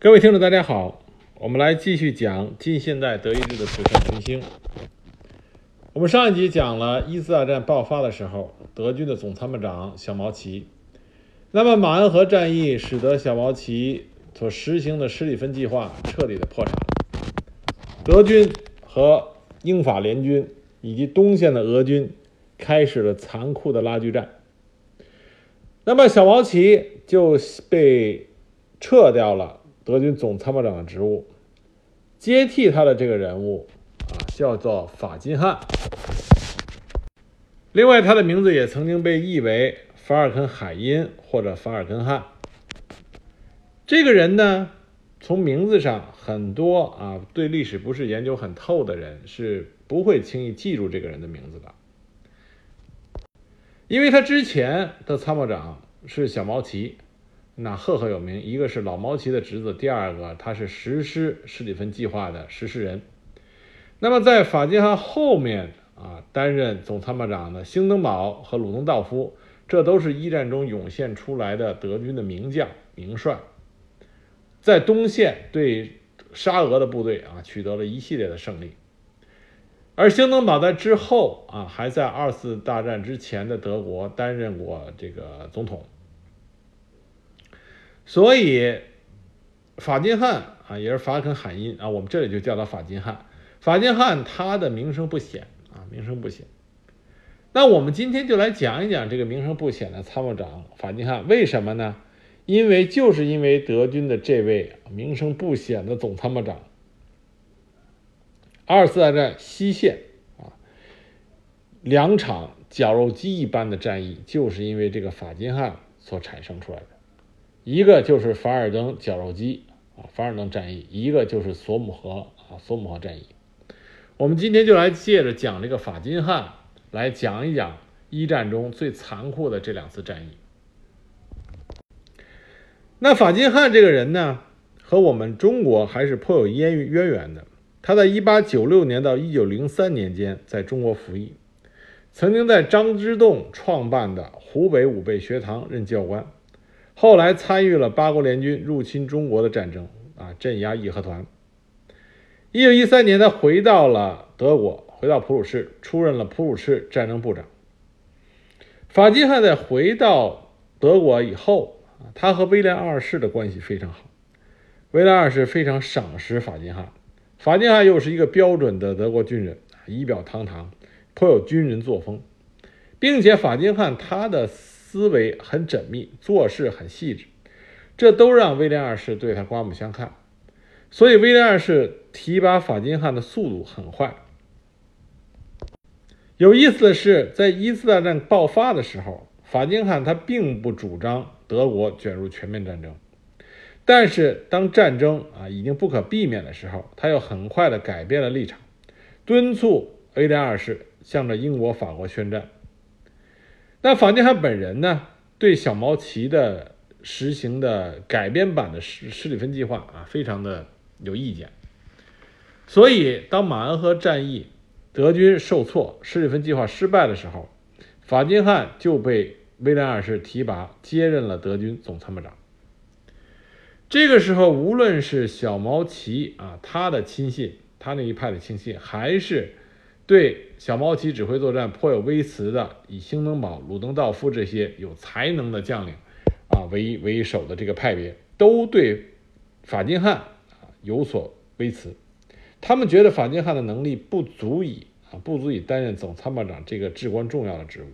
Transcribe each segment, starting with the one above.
各位听众，大家好，我们来继续讲近现代德意志的璀璨群星。我们上一集讲了一次大战爆发的时候，德军的总参谋长小毛奇。那么马恩河战役使得小毛奇所实行的施里芬计划彻底的破产，德军和英法联军以及东线的俄军开始了残酷的拉锯战。那么小毛奇就被撤掉了。德军总参谋长的职务，接替他的这个人物啊，叫做法金汉。另外，他的名字也曾经被译为法尔肯海因或者法尔根汉。这个人呢，从名字上，很多啊对历史不是研究很透的人是不会轻易记住这个人的名字的，因为他之前的参谋长是小毛奇。那赫赫有名，一个是老毛奇的侄子，第二个他是实施施里芬计划的实施人。那么在法金汉后面啊，担任总参谋长的兴登堡和鲁登道夫，这都是一战中涌现出来的德军的名将名帅，在东线对沙俄的部队啊取得了一系列的胜利。而兴登堡在之后啊，还在二次大战之前的德国担任过这个总统。所以，法金汉啊，也是法肯海因啊，我们这里就叫他法金汉。法金汉他的名声不显啊，名声不显。那我们今天就来讲一讲这个名声不显的参谋长法金汉，为什么呢？因为就是因为德军的这位名声不显的总参谋长，二次大战西线啊两场绞肉机一般的战役，就是因为这个法金汉所产生出来的。一个就是凡尔登绞肉机啊，凡尔登战役；一个就是索姆河啊，索姆河战役。我们今天就来借着讲这个法金汉，来讲一讲一战中最残酷的这两次战役。那法金汉这个人呢，和我们中国还是颇有渊渊源的。他在1896年到1903年间在中国服役，曾经在张之洞创办的湖北武备学堂任教官。后来参与了八国联军入侵中国的战争啊，镇压义和团。一九一三年，他回到了德国，回到普鲁士，出任了普鲁士战争部长。法金汉在回到德国以后，他和威廉二世的关系非常好。威廉二世非常赏识法金汉，法金汉又是一个标准的德国军人，仪表堂堂，颇有军人作风，并且法金汉他的。思维很缜密，做事很细致，这都让威廉二世对他刮目相看。所以，威廉二世提拔法金汉的速度很快。有意思的是，在一次大战爆发的时候，法金汉他并不主张德国卷入全面战争，但是当战争啊已经不可避免的时候，他又很快的改变了立场，敦促威廉二世向着英国、法国宣战。那法金汉本人呢，对小毛奇的实行的改编版的施施里芬计划啊，非常的有意见。所以，当马恩河战役德军受挫，施里芬计划失败的时候，法金汉就被威廉二世提拔，接任了德军总参谋长。这个时候，无论是小毛奇啊，他的亲信，他那一派的亲信，还是对小毛奇指挥作战颇有微词的，以兴登堡、鲁登道夫这些有才能的将领啊为为首的这个派别，都对法金汉啊有所微词。他们觉得法金汉的能力不足以啊不足以担任总参谋长这个至关重要的职务。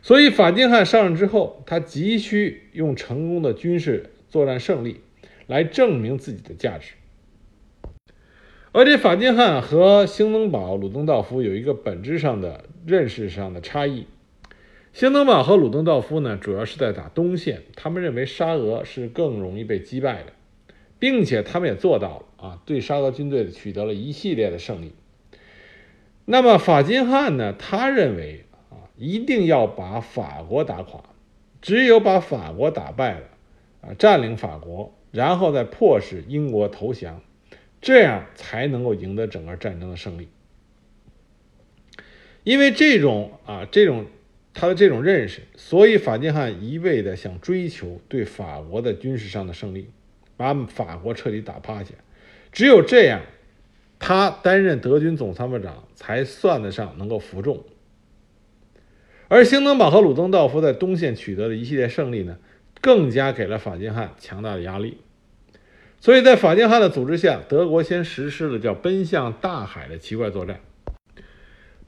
所以法金汉上任之后，他急需用成功的军事作战胜利来证明自己的价值。而且法金汉和兴登堡、鲁登道夫有一个本质上的认识上的差异。兴登堡和鲁登道夫呢，主要是在打东线，他们认为沙俄是更容易被击败的，并且他们也做到了啊，对沙俄军队取得了一系列的胜利。那么法金汉呢，他认为啊，一定要把法国打垮，只有把法国打败了，啊，占领法国，然后再迫使英国投降。这样才能够赢得整个战争的胜利，因为这种啊，这种他的这种认识，所以法金汉一味的想追求对法国的军事上的胜利，把法国彻底打趴下。只有这样，他担任德军总参谋长才算得上能够服众。而兴登堡和鲁登道夫在东线取得的一系列胜利呢，更加给了法金汉强大的压力。所以在法金汉的组织下，德国先实施了叫“奔向大海”的奇怪作战。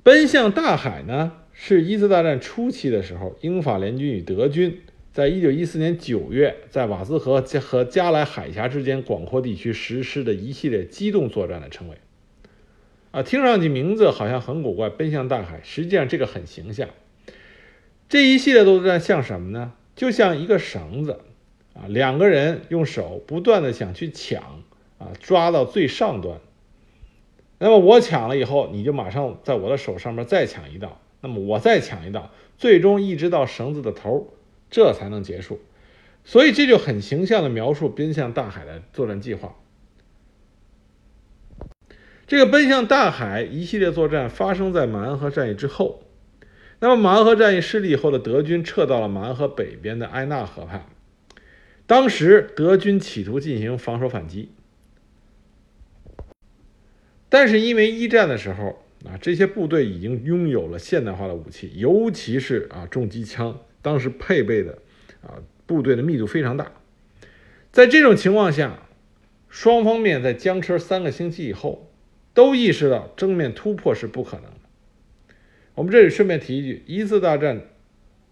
奔向大海呢，是一次大战初期的时候，英法联军与德军在一九一四年九月在瓦兹河和加莱海峡之间广阔地区实施的一系列机动作战的称谓。啊，听上去名字好像很古怪，“奔向大海”，实际上这个很形象。这一系列作战像什么呢？就像一个绳子，啊，两个人用手不断的想去抢，啊，抓到最上端。那么我抢了以后，你就马上在我的手上面再抢一道，那么我再抢一道，最终一直到绳子的头，这才能结束。所以这就很形象的描述奔向大海的作战计划。这个奔向大海一系列作战发生在马恩河战役之后。那么马恩河战役失利以后的德军撤到了马恩河北边的埃纳河畔。当时德军企图进行防守反击，但是因为一战的时候啊，这些部队已经拥有了现代化的武器，尤其是啊重机枪，当时配备的啊部队的密度非常大。在这种情况下，双方面在僵持三个星期以后，都意识到正面突破是不可能。我们这里顺便提一句，一次大战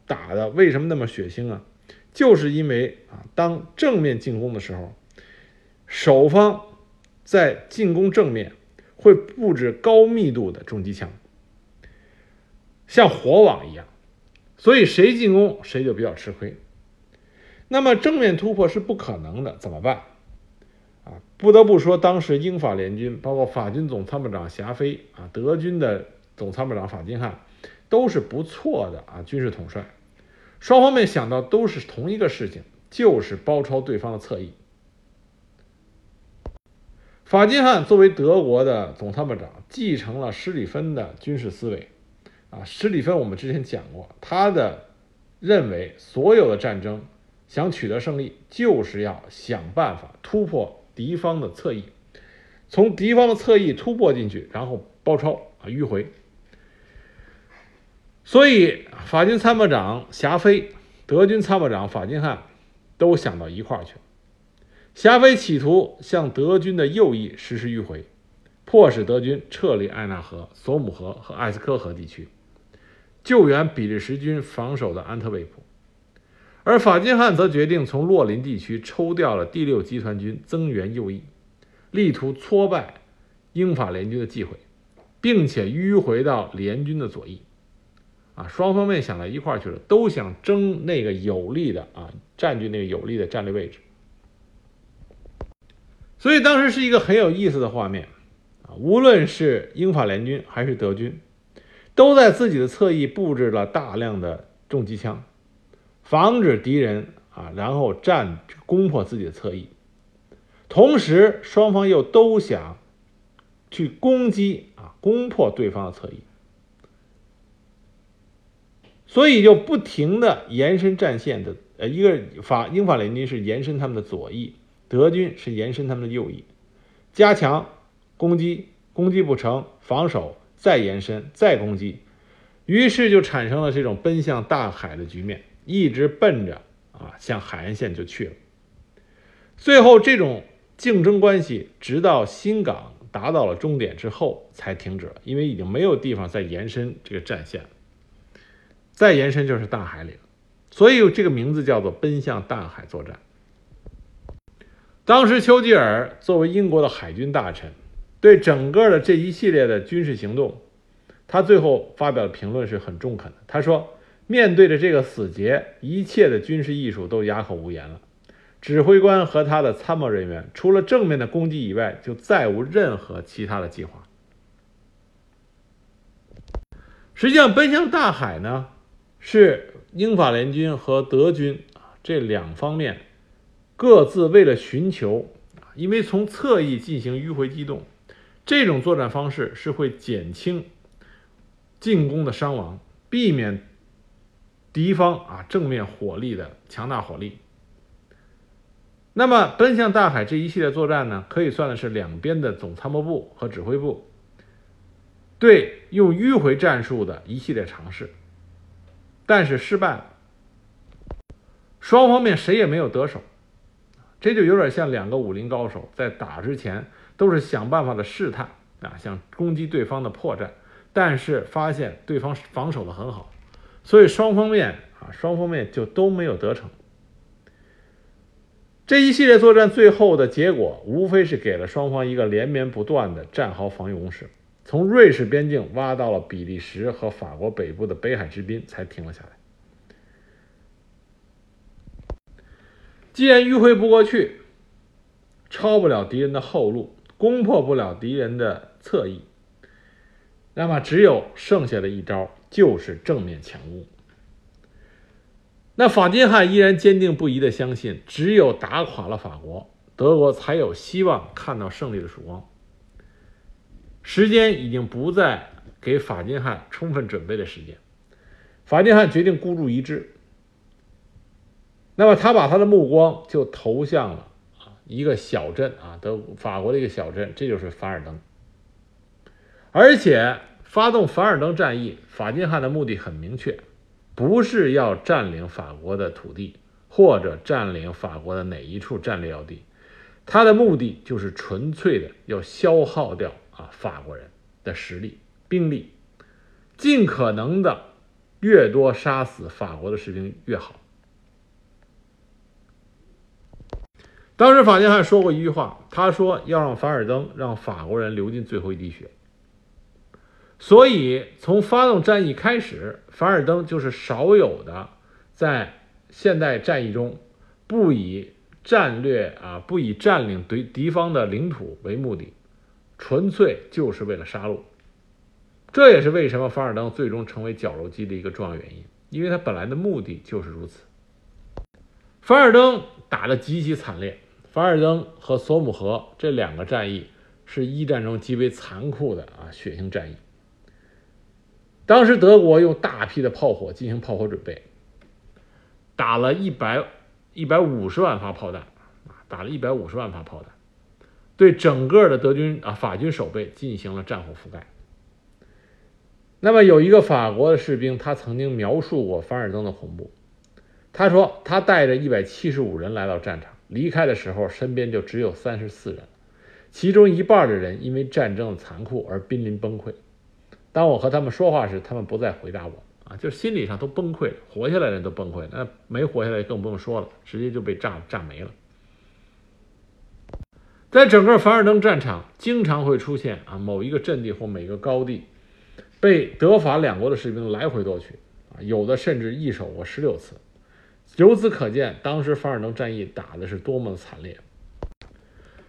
打的为什么那么血腥啊？就是因为啊，当正面进攻的时候，守方在进攻正面会布置高密度的重机枪，像火网一样，所以谁进攻谁就比较吃亏。那么正面突破是不可能的，怎么办？啊，不得不说，当时英法联军，包括法军总参谋长霞飞啊，德军的。总参谋长法金汉都是不错的啊，军事统帅。双方面想到都是同一个事情，就是包抄对方的侧翼。法金汉作为德国的总参谋长，继承了施里芬的军事思维。啊，施里芬我们之前讲过，他的认为所有的战争想取得胜利，就是要想办法突破敌方的侧翼，从敌方的侧翼突破进去，然后包抄啊迂回。所以，法军参谋长霞飞、德军参谋长法金汉都想到一块儿去了。霞飞企图向德军的右翼实施迂回，迫使德军撤离艾纳河、索姆河和艾斯科河地区，救援比利时军防守的安特卫普。而法金汉则决定从洛林地区抽调了第六集团军增援右翼，力图挫败英法联军的机会，并且迂回到联军的左翼。啊，双方面想到一块儿去了，都想争那个有利的啊，占据那个有利的战略位置。所以当时是一个很有意思的画面啊，无论是英法联军还是德军，都在自己的侧翼布置了大量的重机枪，防止敌人啊，然后占攻破自己的侧翼。同时，双方又都想去攻击啊，攻破对方的侧翼。所以就不停的延伸战线的，呃，一个法英法联军是延伸他们的左翼，德军是延伸他们的右翼，加强攻击，攻击不成，防守再延伸，再攻击，于是就产生了这种奔向大海的局面，一直奔着啊向海岸线就去了。最后这种竞争关系直到新港达到了终点之后才停止了，因为已经没有地方再延伸这个战线了。再延伸就是大海里了，所以这个名字叫做奔向大海作战。当时丘吉尔作为英国的海军大臣，对整个的这一系列的军事行动，他最后发表的评论是很中肯的。他说：“面对着这个死结，一切的军事艺术都哑口无言了。指挥官和他的参谋人员，除了正面的攻击以外，就再无任何其他的计划。实际上，奔向大海呢？”是英法联军和德军啊这两方面各自为了寻求啊，因为从侧翼进行迂回机动，这种作战方式是会减轻进攻的伤亡，避免敌方啊正面火力的强大火力。那么奔向大海这一系列作战呢，可以算的是两边的总参谋部和指挥部对用迂回战术的一系列尝试，但是失败了。双方面谁也没有得手，这就有点像两个武林高手在打之前都是想办法的试探啊，想攻击对方的破绽，但是发现对方防守的很好，所以双方面啊，双方面就都没有得逞。这一系列作战最后的结果，无非是给了双方一个连绵不断的战壕防御攻势，从瑞士边境挖到了比利时和法国北部的北海之滨，才停了下来。既然迂回不过去，抄不了敌人的后路，攻破不了敌人的侧翼，那么只有剩下的一招，就是正面强攻。那法金汉依然坚定不移地相信，只有打垮了法国，德国才有希望看到胜利的曙光。时间已经不再给法金汉充分准备的时间，法金汉决定孤注一掷。那么他把他的目光就投向了一个小镇啊，德法国的一个小镇，这就是凡尔登。而且发动凡尔登战役，法金汉的目的很明确。不是要占领法国的土地，或者占领法国的哪一处战略要地，他的目的就是纯粹的要消耗掉啊法国人的实力、兵力，尽可能的越多杀死法国的士兵越好。当时法金汉说过一句话，他说要让凡尔登让法国人流尽最后一滴血。所以，从发动战役开始，凡尔登就是少有的在现代战役中不以战略啊，不以占领敌敌方的领土为目的，纯粹就是为了杀戮。这也是为什么凡尔登最终成为绞肉机的一个重要原因，因为他本来的目的就是如此。凡尔登打得极其惨烈，凡尔登和索姆河这两个战役是一战中极为残酷的啊血腥战役。当时德国用大批的炮火进行炮火准备，打了一百一百五十万发炮弹，啊，打了一百五十万发炮弹，对整个的德军啊法军守备进行了战火覆盖。那么有一个法国的士兵，他曾经描述过凡尔登的恐怖，他说他带着一百七十五人来到战场，离开的时候身边就只有三十四人，其中一半的人因为战争的残酷而濒临崩溃。当我和他们说话时，他们不再回答我啊，就是心理上都崩溃了，活下来的人都崩溃了，那没活下来更不用说了，直接就被炸炸没了。在整个凡尔登战场，经常会出现啊某一个阵地或每个高地被德法两国的士兵来回夺取啊，有的甚至易手过十六次。由此可见，当时凡尔登战役打的是多么的惨烈。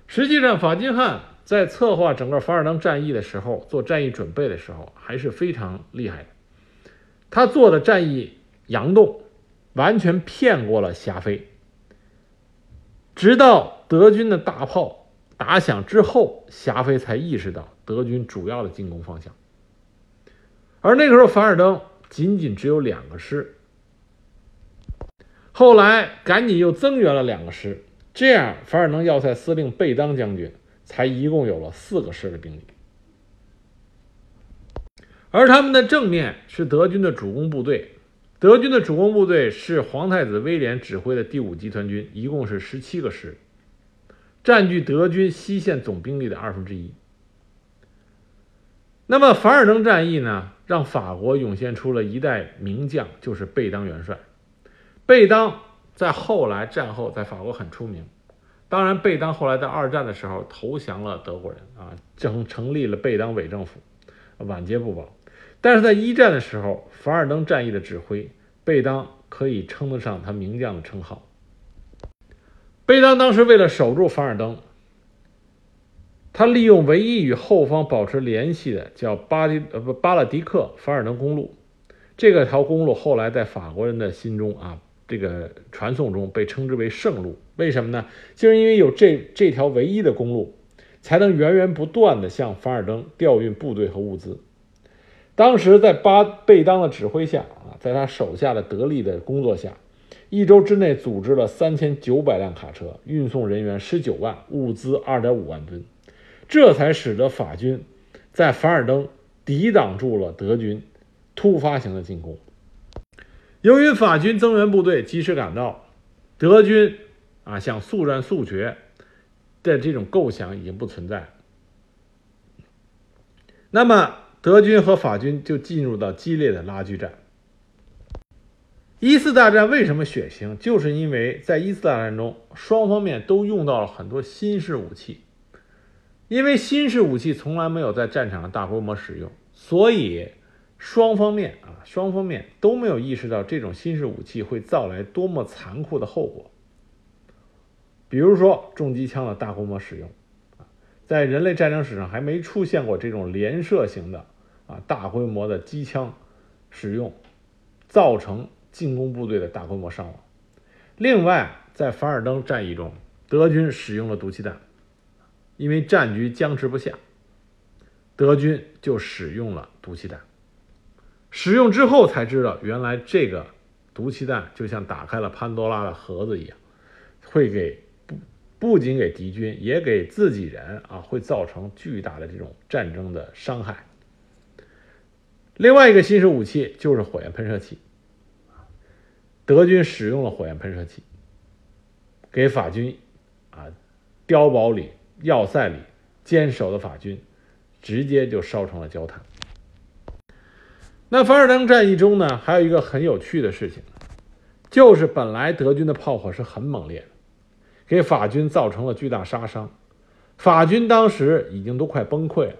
实际上，法金汉。在策划整个凡尔登战役的时候，做战役准备的时候还是非常厉害的。他做的战役佯动，完全骗过了霞飞。直到德军的大炮打响之后，霞飞才意识到德军主要的进攻方向。而那个时候，凡尔登仅仅只有两个师，后来赶紧又增援了两个师，这样凡尔登要塞司令贝当将军。才一共有了四个师的兵力，而他们的正面是德军的主攻部队。德军的主攻部队是皇太子威廉指挥的第五集团军，一共是十七个师，占据德军西线总兵力的二分之一。那么凡尔登战役呢，让法国涌现出了一代名将，就是贝当元帅。贝当在后来战后在法国很出名。当然，贝当后来在二战的时候投降了德国人啊，成成立了贝当伪政府，晚节不保。但是在一战的时候，凡尔登战役的指挥，贝当可以称得上他名将的称号。贝当当时为了守住凡尔登，他利用唯一与后方保持联系的叫巴迪呃不巴勒迪克凡尔登公路，这个条公路后来在法国人的心中啊。这个传送中被称之为圣路，为什么呢？就是因为有这这条唯一的公路，才能源源不断的向凡尔登调运部队和物资。当时在巴贝当的指挥下啊，在他手下的得力的工作下，一周之内组织了三千九百辆卡车，运送人员十九万，物资二点五万吨，这才使得法军在凡尔登抵挡住了德军突发型的进攻。由于法军增援部队及时赶到，德军啊想速战速决的这种构想已经不存在。那么，德军和法军就进入到激烈的拉锯战。一次大战为什么血腥？就是因为在一次大战中，双方面都用到了很多新式武器。因为新式武器从来没有在战场上大规模使用，所以双方面啊，双方面都没有意识到这种新式武器会造来多么残酷的后果。比如说重机枪的大规模使用。在人类战争史上还没出现过这种连射型的啊大规模的机枪使用，造成进攻部队的大规模伤亡。另外，在凡尔登战役中，德军使用了毒气弹，因为战局僵持不下，德军就使用了毒气弹。使用之后才知道，原来这个毒气弹就像打开了潘多拉的盒子一样，会给。不不仅给敌军，也给自己人啊，会造成巨大的这种战争的伤害。另外一个新式武器就是火焰喷射器，德军使用了火焰喷射器，给法军啊碉堡里、要塞里坚守的法军，直接就烧成了焦炭。那凡尔登战役中呢，还有一个很有趣的事情，就是本来德军的炮火是很猛烈的。给法军造成了巨大杀伤，法军当时已经都快崩溃了。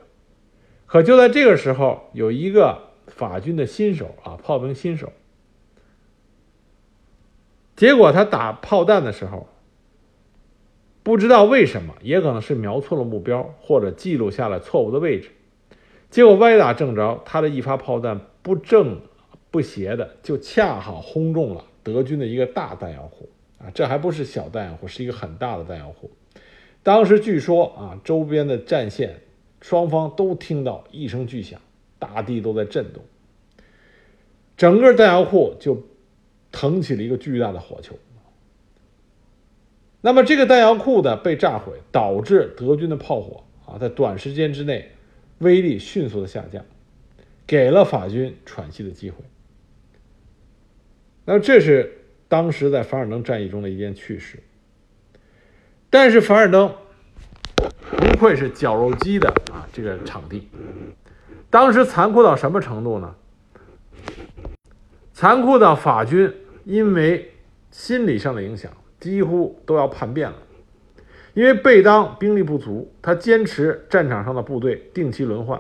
可就在这个时候，有一个法军的新手啊，炮兵新手，结果他打炮弹的时候，不知道为什么，也可能是瞄错了目标，或者记录下了错误的位置，结果歪打正着，他的一发炮弹不正不邪的，就恰好轰中了德军的一个大弹药库。啊，这还不是小弹药库，是一个很大的弹药库。当时据说啊，周边的战线双方都听到一声巨响，大地都在震动，整个弹药库就腾起了一个巨大的火球。那么这个弹药库的被炸毁，导致德军的炮火啊，在短时间之内威力迅速的下降，给了法军喘息的机会。那这是。当时在凡尔登战役中的一件趣事，但是凡尔登不愧是绞肉机的啊，这个场地，当时残酷到什么程度呢？残酷的法军因为心理上的影响，几乎都要叛变了。因为贝当兵力不足，他坚持战场上的部队定期轮换，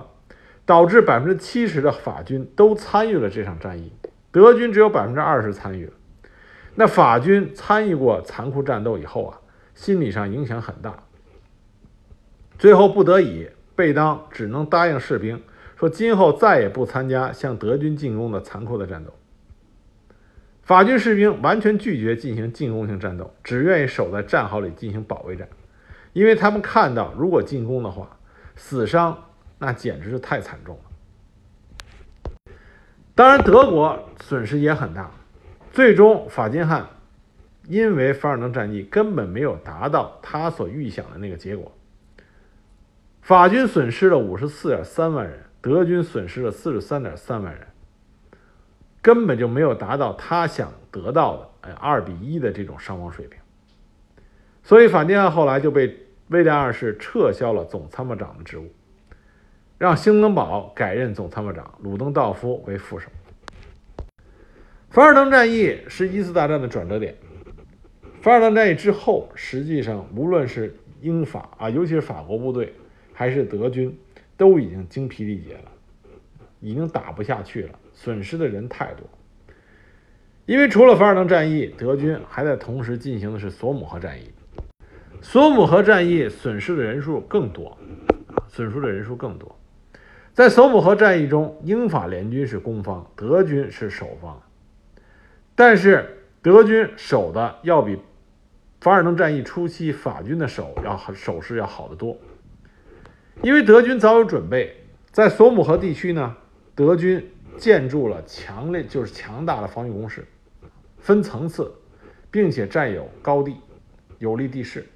导致百分之七十的法军都参与了这场战役，德军只有百分之二十参与了。那法军参与过残酷战斗以后啊，心理上影响很大。最后不得已，贝当只能答应士兵说，今后再也不参加向德军进攻的残酷的战斗。法军士兵完全拒绝进行进攻性战斗，只愿意守在战壕里进行保卫战，因为他们看到，如果进攻的话，死伤那简直是太惨重了。当然，德国损失也很大。最终，法金汉因为凡尔登战役根本没有达到他所预想的那个结果，法军损失了五十四点三万人，德军损失了四十三点三万人，根本就没有达到他想得到的哎二比一的这种伤亡水平。所以，法金汉后来就被威廉二世撤销了总参谋长的职务，让兴登堡改任总参谋长，鲁登道夫为副手。凡尔登战役是一次大战的转折点。凡尔登战役之后，实际上无论是英法啊，尤其是法国部队，还是德军，都已经精疲力竭了，已经打不下去了，损失的人太多。因为除了凡尔登战役，德军还在同时进行的是索姆河战役。索姆河战役损失的人数更多，损失的人数更多。在索姆河战役中，英法联军是攻方，德军是守方。但是德军守的要比凡尔登战役初期法军的守要守势要好得多，因为德军早有准备，在索姆河地区呢，德军建筑了强烈就是强大的防御工事，分层次，并且占有高地，有利地势。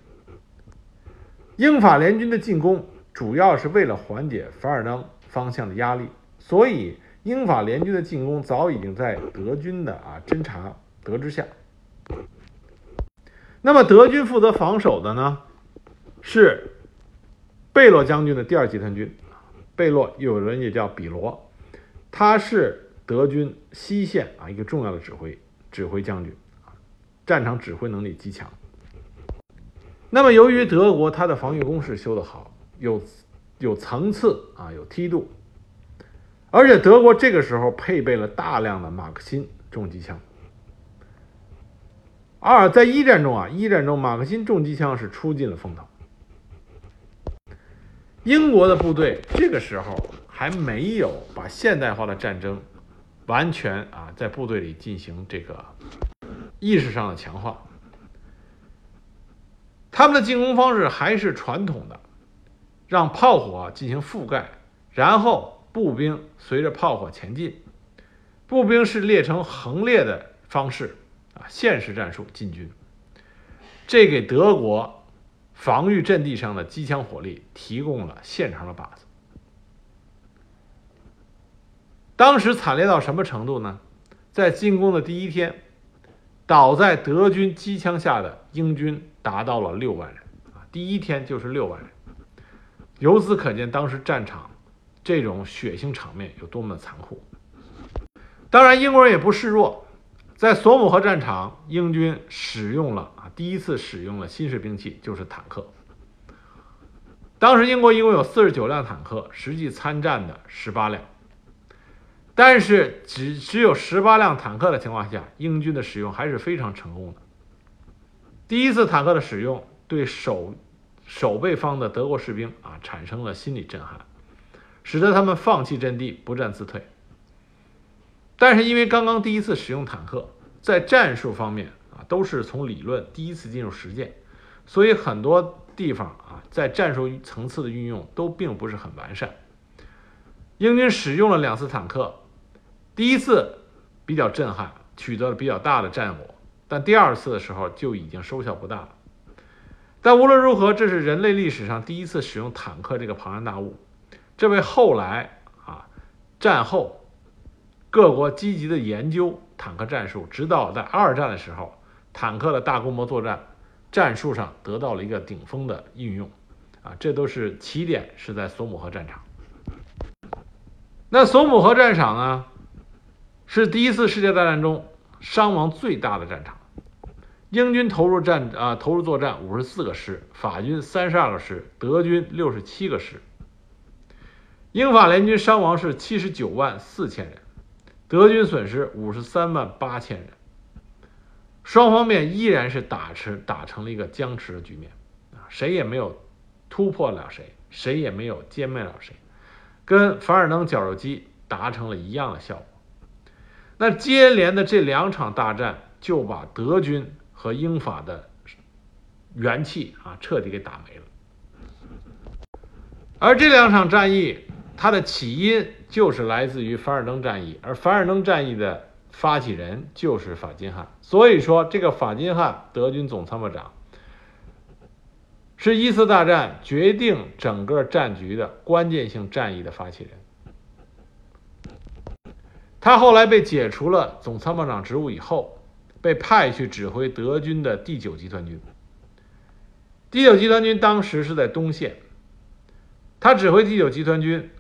英法联军的进攻主要是为了缓解凡尔登方向的压力，所以英法联军的进攻早已经在德军的啊侦察得知下。那么德军负责防守的呢，是贝洛将军的第二集团军。贝洛有人也叫比罗，他是德军西线啊一个重要的指挥指挥将军，战场指挥能力极强。那么由于德国它的防御工事修得好，有有层次啊有梯度，而且德国这个时候配备了大量的马克沁重机枪。二在一战中啊，一战中马克沁重机枪是出尽了风头。英国的部队这个时候还没有把现代化的战争完全啊在部队里进行这个意识上的强化，他们的进攻方式还是传统的，让炮火进行覆盖，然后步兵随着炮火前进，步兵是列成横列的方式啊线式战术进军，这给德国。防御阵地上的机枪火力提供了现成的靶子。当时惨烈到什么程度呢？在进攻的第一天，倒在德军机枪下的英军达到了六万人啊！第一天就是六万人，由此可见当时战场这种血腥场面有多么的残酷。当然，英国人也不示弱。在索姆河战场，英军使用了啊，第一次使用了新式兵器，就是坦克。当时英国一共有四十九辆坦克，实际参战的十八辆。但是只只有十八辆坦克的情况下，英军的使用还是非常成功的。第一次坦克的使用，对守守备方的德国士兵啊产生了心理震撼，使得他们放弃阵地，不战自退。但是因为刚刚第一次使用坦克，在战术方面啊都是从理论第一次进入实践，所以很多地方啊在战术层次的运用都并不是很完善。英军使用了两次坦克，第一次比较震撼，取得了比较大的战果，但第二次的时候就已经收效不大了。但无论如何，这是人类历史上第一次使用坦克这个庞然大物，这为后来啊战后。各国积极的研究坦克战术，直到在二战的时候，坦克的大规模作战战术上得到了一个顶峰的运用，啊，这都是起点是在索姆河战场。那索姆河战场呢，是第一次世界大战中伤亡最大的战场，英军投入战啊投入作战五十四个师，法军三十二个师，德军六十七个师，英法联军伤亡是七十九万四千人。德军损失五十三万八千人，双方面依然是打持打成了一个僵持的局面，啊，谁也没有突破了谁，谁也没有歼灭了谁，跟凡尔登绞肉机达成了一样的效果。那接连的这两场大战就把德军和英法的元气啊彻底给打没了，而这两场战役。它的起因就是来自于凡尔登战役，而凡尔登战役的发起人就是法金汉。所以说，这个法金汉德军总参谋长是一次大战决定整个战局的关键性战役的发起人。他后来被解除了总参谋长职务以后，被派去指挥德军的第九集团军。第九集团军当时是在东线，他指挥第九集团军。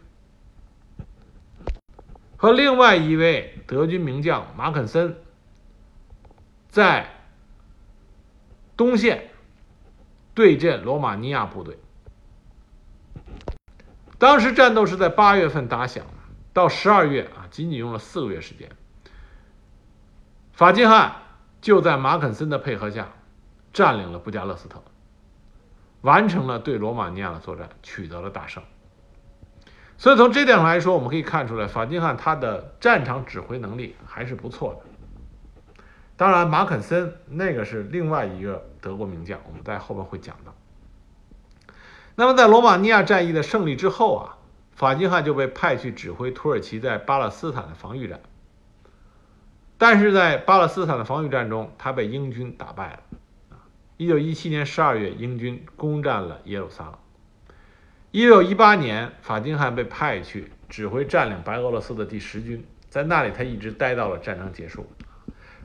和另外一位德军名将马肯森在东线对阵罗马尼亚部队。当时战斗是在八月份打响，到十二月啊，仅仅用了四个月时间。法金汉就在马肯森的配合下占领了布加勒斯特，完成了对罗马尼亚的作战，取得了大胜。所以从这点上来说，我们可以看出来，法金汉他的战场指挥能力还是不错的。当然，马肯森那个是另外一个德国名将，我们在后面会讲到。那么，在罗马尼亚战役的胜利之后啊，法金汉就被派去指挥土耳其在巴勒斯坦的防御战。但是在巴勒斯坦的防御战中，他被英军打败了。一九一七年十二月，英军攻占了耶路撒冷。一九一八年，法金汉被派去指挥占领白俄罗斯的第十军，在那里他一直待到了战争结束。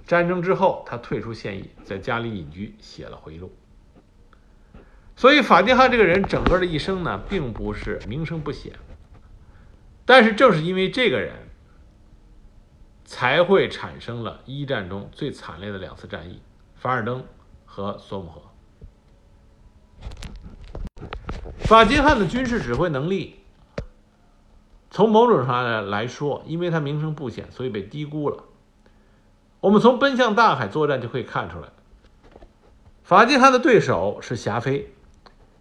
战争之后，他退出现役，在家里隐居，写了回忆录。所以，法金汉这个人整个的一生呢，并不是名声不显。但是，正是因为这个人，才会产生了一战中最惨烈的两次战役——凡尔登。和索姆河，法金汉的军事指挥能力，从某种上来来说，因为他名声不显，所以被低估了。我们从奔向大海作战就可以看出来，法金汉的对手是霞飞，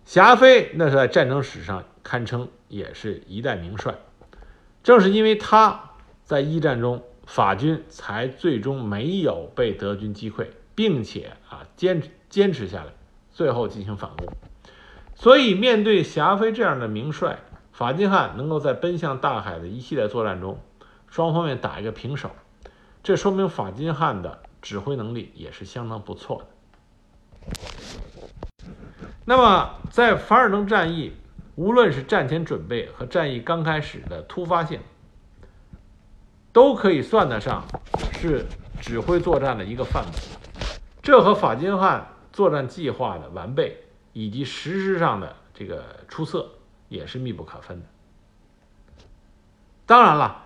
霞飞那是在战争史上堪称也是一代名帅。正是因为他在一战中，法军才最终没有被德军击溃。并且啊，坚坚持下来，最后进行反攻。所以，面对霞飞这样的名帅，法金汉能够在奔向大海的一系列作战中，双方面打一个平手，这说明法金汉的指挥能力也是相当不错的。那么，在凡尔登战役，无论是战前准备和战役刚开始的突发性，都可以算得上是指挥作战的一个范本。这和法金汉作战计划的完备以及实施上的这个出色也是密不可分的。当然了，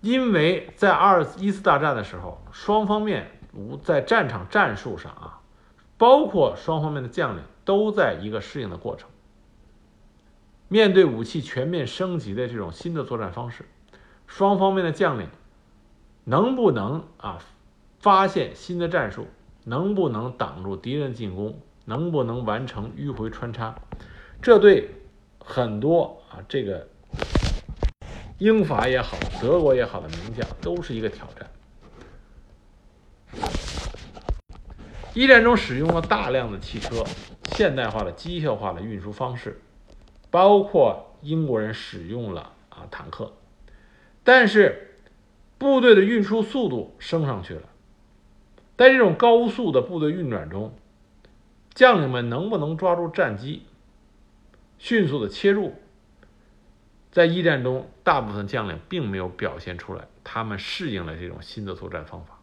因为在二一次大战的时候，双方面无在战场战术上啊，包括双方面的将领都在一个适应的过程。面对武器全面升级的这种新的作战方式，双方面的将领能不能啊发现新的战术？能不能挡住敌人进攻？能不能完成迂回穿插？这对很多啊，这个英法也好，德国也好的名将都是一个挑战。一战中使用了大量的汽车，现代化的机械化的运输方式，包括英国人使用了啊坦克，但是部队的运输速度升上去了。在这种高速的部队运转中，将领们能不能抓住战机，迅速的切入？在一战中，大部分将领并没有表现出来，他们适应了这种新的作战方法，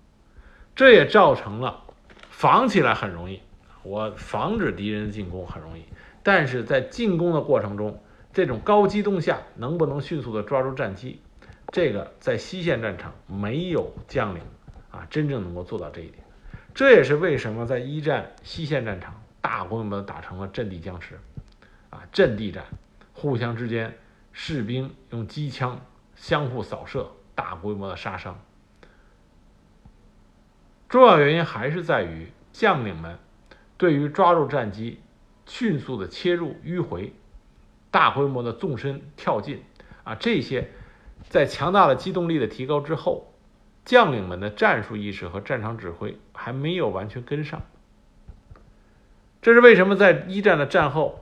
这也造成了防起来很容易，我防止敌人进攻很容易，但是在进攻的过程中，这种高机动下能不能迅速的抓住战机，这个在西线战场没有将领啊真正能够做到这一点。这也是为什么在一战西线战场大规模的打成了阵地僵持，啊，阵地战，互相之间士兵用机枪相互扫射，大规模的杀伤。重要原因还是在于将领们对于抓住战机、迅速的切入迂回、大规模的纵深跳进，啊，这些在强大的机动力的提高之后。将领们的战术意识和战场指挥还没有完全跟上，这是为什么在一战的战后，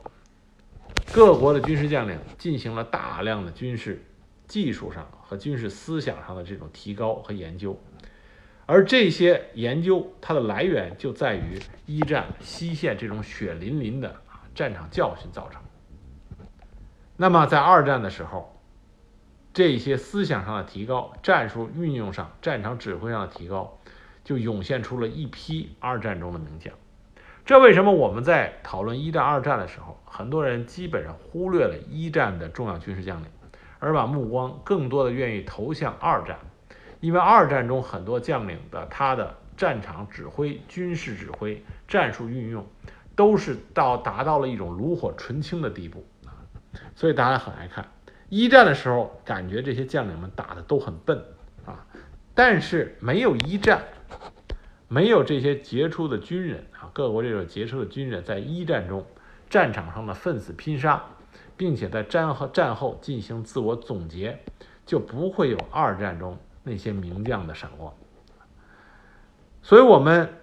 各国的军事将领进行了大量的军事技术上和军事思想上的这种提高和研究，而这些研究它的来源就在于一战西线这种血淋淋的啊战场教训造成。那么在二战的时候。这些思想上的提高，战术运用上、战场指挥上的提高，就涌现出了一批二战中的名将。这为什么我们在讨论一战、二战的时候，很多人基本上忽略了一战的重要军事将领，而把目光更多的愿意投向二战？因为二战中很多将领的他的战场指挥、军事指挥、战术运用，都是到达到了一种炉火纯青的地步啊，所以大家很爱看。一战的时候，感觉这些将领们打的都很笨啊，但是没有一战，没有这些杰出的军人啊，各国这种杰出的军人在一战中战场上的奋死拼杀，并且在战后战后进行自我总结，就不会有二战中那些名将的闪光。所以我们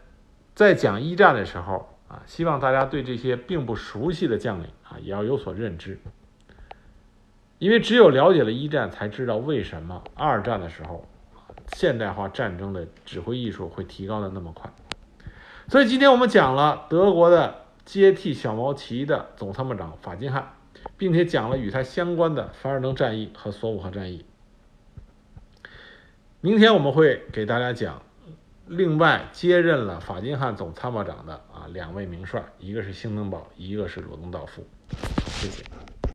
在讲一战的时候啊，希望大家对这些并不熟悉的将领啊，也要有所认知。因为只有了解了一战，才知道为什么二战的时候现代化战争的指挥艺术会提高的那么快。所以今天我们讲了德国的接替小毛奇的总参谋长法金汉，并且讲了与他相关的凡尔登战役和索姆河战役。明天我们会给大家讲。另外接任了法金汉总参谋长的啊两位名帅，一个是兴登堡，一个是罗登道夫。谢谢。